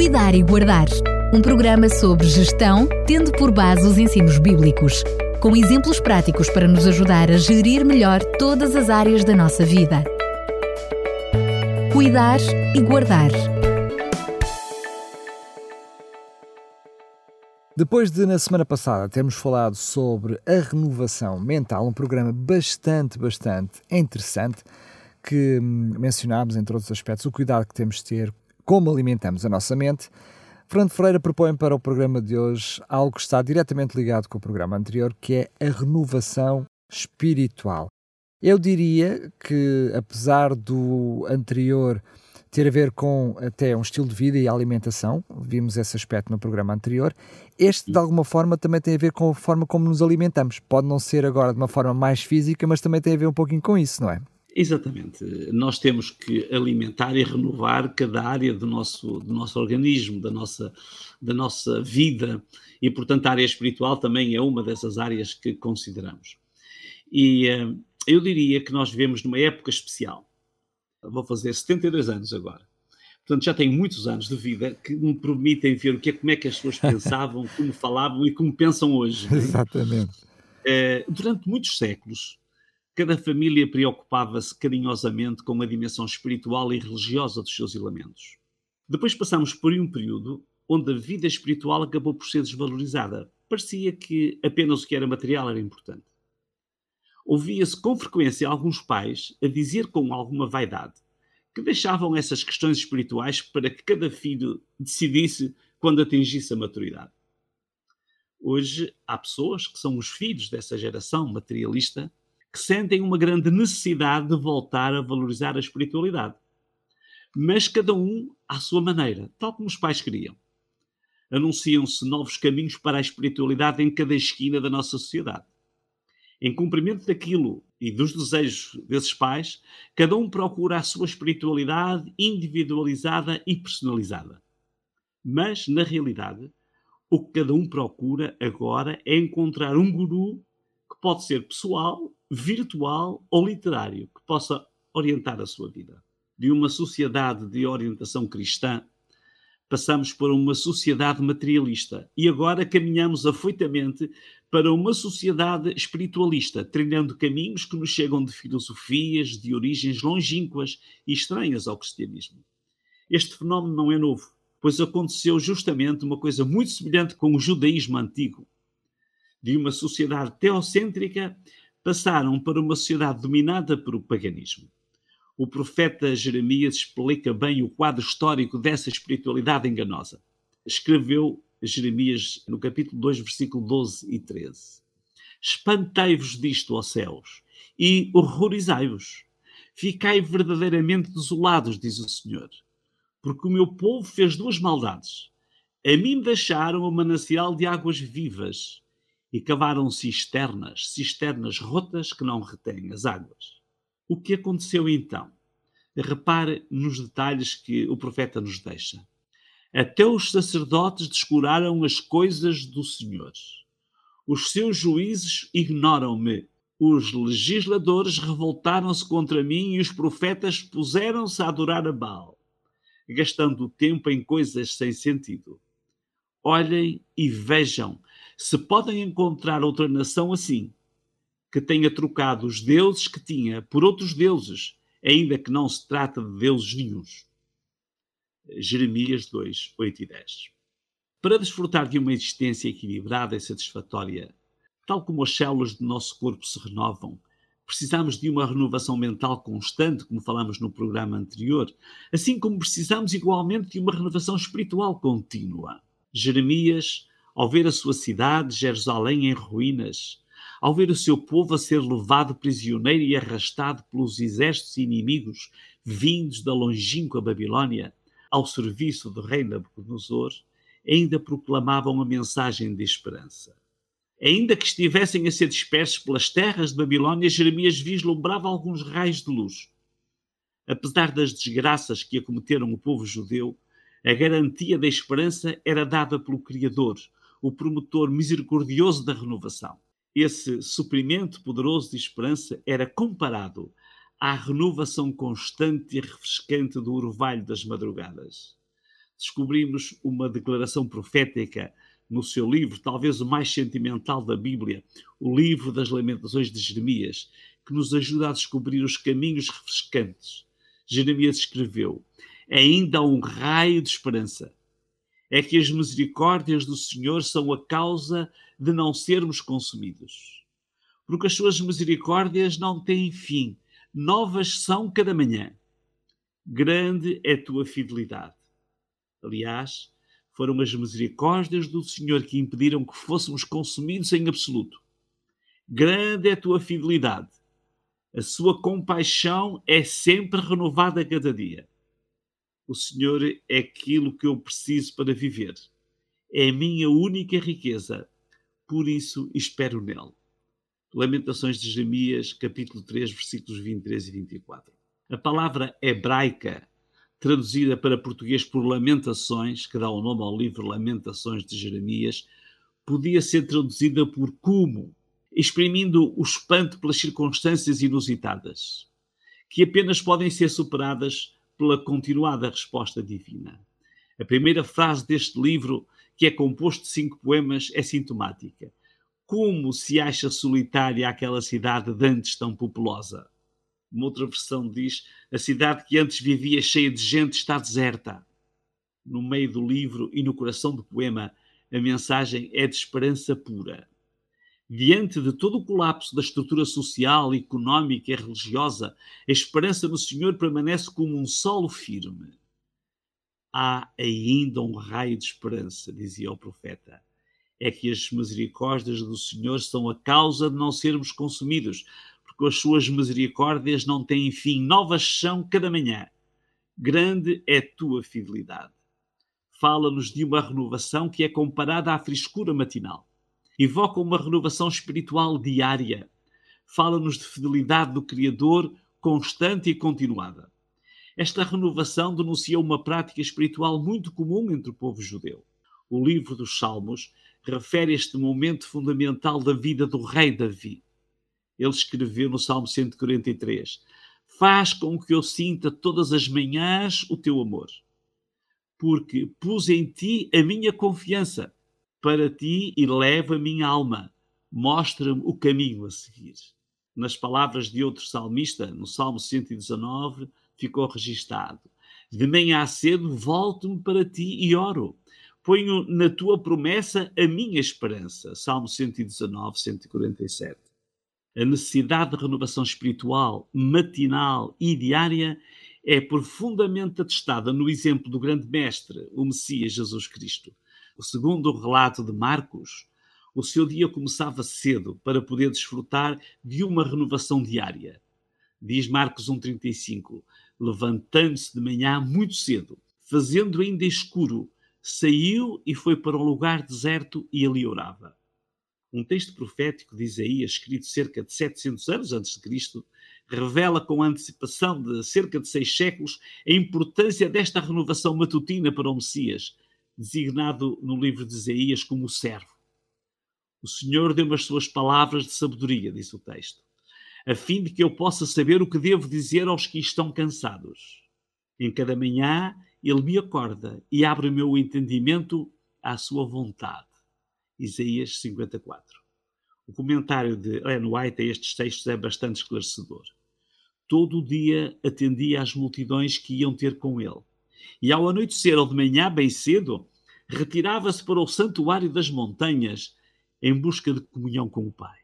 Cuidar e Guardar, um programa sobre gestão, tendo por base os ensinos bíblicos, com exemplos práticos para nos ajudar a gerir melhor todas as áreas da nossa vida. Cuidar e Guardar. Depois de, na semana passada, termos falado sobre a renovação mental, um programa bastante, bastante interessante, que hum, mencionámos, entre outros aspectos, o cuidado que temos de ter, como alimentamos a nossa mente, Fernando Freire propõe para o programa de hoje algo que está diretamente ligado com o programa anterior, que é a renovação espiritual. Eu diria que, apesar do anterior ter a ver com até um estilo de vida e alimentação, vimos esse aspecto no programa anterior. Este, de alguma forma, também tem a ver com a forma como nos alimentamos. Pode não ser agora de uma forma mais física, mas também tem a ver um pouquinho com isso, não é? Exatamente. Nós temos que alimentar e renovar cada área do nosso, do nosso organismo, da nossa, da nossa vida, e, portanto, a área espiritual também é uma dessas áreas que consideramos. E uh, eu diria que nós vivemos numa época especial vou fazer 72 anos agora. Portanto, já tenho muitos anos de vida que me permitem ver o que é, como é que as pessoas pensavam, como falavam e como pensam hoje. Exatamente. É, durante muitos séculos, cada família preocupava-se carinhosamente com a dimensão espiritual e religiosa dos seus elementos. Depois passamos por um período onde a vida espiritual acabou por ser desvalorizada. Parecia que apenas o que era material era importante ouvia-se com frequência alguns pais a dizer com alguma vaidade que deixavam essas questões espirituais para que cada filho decidisse quando atingisse a maturidade. Hoje há pessoas que são os filhos dessa geração materialista que sentem uma grande necessidade de voltar a valorizar a espiritualidade. Mas cada um à sua maneira, tal como os pais queriam. Anunciam-se novos caminhos para a espiritualidade em cada esquina da nossa sociedade. Em cumprimento daquilo e dos desejos desses pais, cada um procura a sua espiritualidade individualizada e personalizada. Mas, na realidade, o que cada um procura agora é encontrar um guru pode ser pessoal, virtual ou literário, que possa orientar a sua vida. De uma sociedade de orientação cristã, passamos para uma sociedade materialista e agora caminhamos afoitamente para uma sociedade espiritualista, trilhando caminhos que nos chegam de filosofias de origens longínquas e estranhas ao cristianismo. Este fenómeno não é novo, pois aconteceu justamente uma coisa muito semelhante com o judaísmo antigo. De uma sociedade teocêntrica, passaram para uma sociedade dominada pelo paganismo. O profeta Jeremias explica bem o quadro histórico dessa espiritualidade enganosa. Escreveu Jeremias, no capítulo 2, versículo 12 e 13. Espantei-vos disto, ó céus, e horrorizai-vos. Ficai verdadeiramente desolados, diz o Senhor, porque o meu povo fez duas maldades. A mim deixaram o manancial de águas vivas e cavaram cisternas, cisternas rotas que não retêm as águas. O que aconteceu então? Repare nos detalhes que o profeta nos deixa. Até os sacerdotes descuraram as coisas do Senhor. Os seus juízes ignoram-me. Os legisladores revoltaram-se contra mim e os profetas puseram-se a adorar a Baal, gastando o tempo em coisas sem sentido. Olhem e vejam se podem encontrar outra nação assim, que tenha trocado os deuses que tinha por outros deuses, ainda que não se trata de deuses nenhums. Jeremias 2, 8 e 10. Para desfrutar de uma existência equilibrada e satisfatória, tal como as células do nosso corpo se renovam, precisamos de uma renovação mental constante, como falamos no programa anterior, assim como precisamos igualmente de uma renovação espiritual contínua. Jeremias, ao ver a sua cidade, Jerusalém, em ruínas, ao ver o seu povo a ser levado prisioneiro e arrastado pelos exércitos inimigos vindos da longínqua Babilônia, ao serviço do rei Nabucodonosor, ainda proclamavam a mensagem de esperança. Ainda que estivessem a ser dispersos pelas terras de Babilônia, Jeremias vislumbrava alguns raios de luz. Apesar das desgraças que acometeram o povo judeu, a garantia da esperança era dada pelo Criador, o promotor misericordioso da renovação. Esse suprimento poderoso de esperança era comparado à renovação constante e refrescante do orvalho das madrugadas. Descobrimos uma declaração profética no seu livro, talvez o mais sentimental da Bíblia, o livro das Lamentações de Jeremias, que nos ajuda a descobrir os caminhos refrescantes. Jeremias escreveu: Ainda há um raio de esperança. É que as misericórdias do Senhor são a causa de não sermos consumidos. Porque as suas misericórdias não têm fim, novas são cada manhã. Grande é a tua fidelidade. Aliás, foram as misericórdias do Senhor que impediram que fôssemos consumidos em absoluto. Grande é a tua fidelidade. A sua compaixão é sempre renovada a cada dia. O Senhor é aquilo que eu preciso para viver. É a minha única riqueza. Por isso espero nele. Lamentações de Jeremias, capítulo 3, versículos 23 e 24. A palavra hebraica traduzida para português por Lamentações, que dá o nome ao livro Lamentações de Jeremias, podia ser traduzida por como, exprimindo o espanto pelas circunstâncias inusitadas, que apenas podem ser superadas pela continuada resposta divina. A primeira frase deste livro, que é composto de cinco poemas, é sintomática. Como se acha solitária aquela cidade de antes tão populosa? Uma outra versão diz: a cidade que antes vivia cheia de gente está deserta. No meio do livro e no coração do poema, a mensagem é de esperança pura. Diante de todo o colapso da estrutura social, económica e religiosa, a esperança no Senhor permanece como um solo firme. Há ainda um raio de esperança, dizia o profeta. É que as misericórdias do Senhor são a causa de não sermos consumidos, com as suas misericórdias não têm fim, novas são cada manhã. Grande é tua fidelidade. Fala-nos de uma renovação que é comparada à frescura matinal. Evoca uma renovação espiritual diária. Fala-nos de fidelidade do Criador constante e continuada. Esta renovação denuncia uma prática espiritual muito comum entre o povo judeu. O livro dos Salmos refere este momento fundamental da vida do rei Davi ele escreveu no Salmo 143: Faz com que eu sinta todas as manhãs o teu amor, porque pus em ti a minha confiança. Para ti eleva a minha alma, mostra-me o caminho a seguir. Nas palavras de outro salmista, no Salmo 119, ficou registado: De manhã cedo volto-me para ti e oro. Ponho na tua promessa a minha esperança. Salmo 119, 147 a necessidade de renovação espiritual matinal e diária é profundamente atestada no exemplo do grande mestre, o Messias Jesus Cristo. Segundo o relato de Marcos, o seu dia começava cedo para poder desfrutar de uma renovação diária. Diz Marcos 1,35: Levantando-se de manhã muito cedo, fazendo ainda escuro, saiu e foi para um lugar deserto e ali orava um texto profético de Isaías, escrito cerca de 700 anos antes de Cristo, revela com antecipação de cerca de seis séculos a importância desta renovação matutina para o Messias, designado no livro de Isaías como o servo. O Senhor deu-me as suas palavras de sabedoria, diz o texto, a fim de que eu possa saber o que devo dizer aos que estão cansados. Em cada manhã ele me acorda e abre o meu entendimento à sua vontade. Isaías 54. O comentário de Ellen White a estes textos é bastante esclarecedor. Todo o dia atendia às multidões que iam ter com ele. E ao anoitecer ou de manhã, bem cedo, retirava-se para o santuário das montanhas em busca de comunhão com o Pai.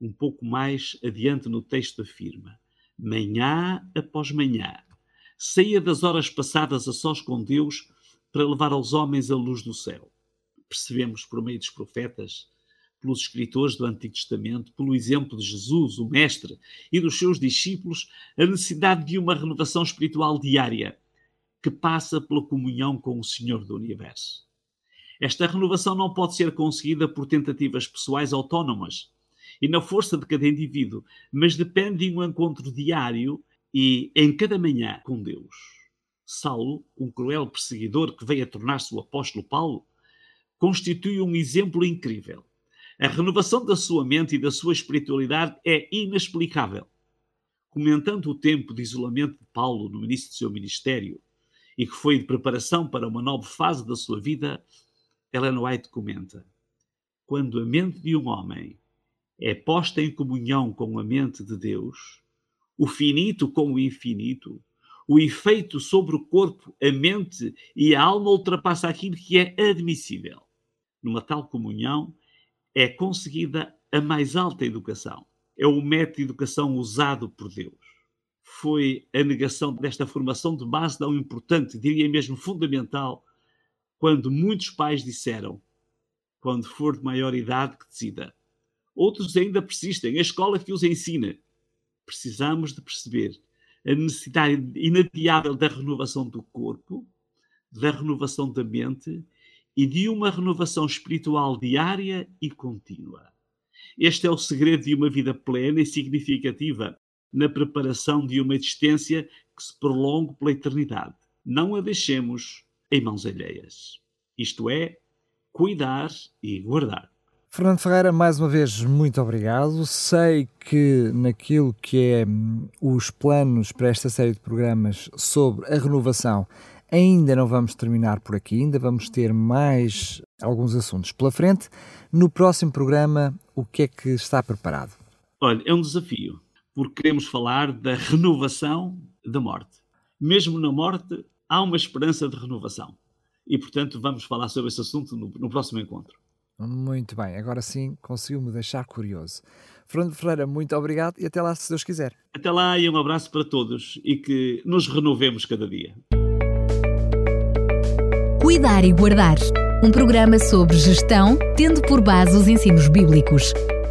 Um pouco mais adiante no texto afirma: manhã após manhã, saía das horas passadas a sós com Deus para levar aos homens a luz do céu percebemos por meio dos profetas, pelos escritores do Antigo Testamento, pelo exemplo de Jesus, o Mestre, e dos seus discípulos, a necessidade de uma renovação espiritual diária, que passa pela comunhão com o Senhor do Universo. Esta renovação não pode ser conseguida por tentativas pessoais autónomas e na força de cada indivíduo, mas depende de um encontro diário e em cada manhã com Deus. Saulo, um cruel perseguidor que veio a tornar-se o apóstolo Paulo, constitui um exemplo incrível. A renovação da sua mente e da sua espiritualidade é inexplicável. Comentando o tempo de isolamento de Paulo no início do seu ministério, e que foi de preparação para uma nova fase da sua vida, Ellen White comenta: Quando a mente de um homem é posta em comunhão com a mente de Deus, o finito com o infinito, o efeito sobre o corpo, a mente e a alma ultrapassa aquilo que é admissível. Numa tal comunhão é conseguida a mais alta educação. É o método de educação usado por Deus. Foi a negação desta formação de base tão importante, diria mesmo fundamental, quando muitos pais disseram: quando for de maior idade, que decida. Outros ainda persistem, a escola que os ensina. Precisamos de perceber a necessidade inadiável da renovação do corpo, da renovação da mente e de uma renovação espiritual diária e contínua. Este é o segredo de uma vida plena e significativa na preparação de uma existência que se prolongue pela eternidade. Não a deixemos em mãos alheias. Isto é, cuidar e guardar. Fernando Ferreira, mais uma vez, muito obrigado. Sei que naquilo que é hum, os planos para esta série de programas sobre a renovação, ainda não vamos terminar por aqui, ainda vamos ter mais alguns assuntos pela frente. No próximo programa, o que é que está preparado? Olha, é um desafio, porque queremos falar da renovação da morte. Mesmo na morte, há uma esperança de renovação. E, portanto, vamos falar sobre esse assunto no, no próximo encontro. Muito bem, agora sim conseguiu-me deixar curioso. Fernando Ferreira, muito obrigado e até lá, se Deus quiser. Até lá e um abraço para todos e que nos renovemos cada dia. Cuidar e Guardar um programa sobre gestão, tendo por base os ensinos bíblicos,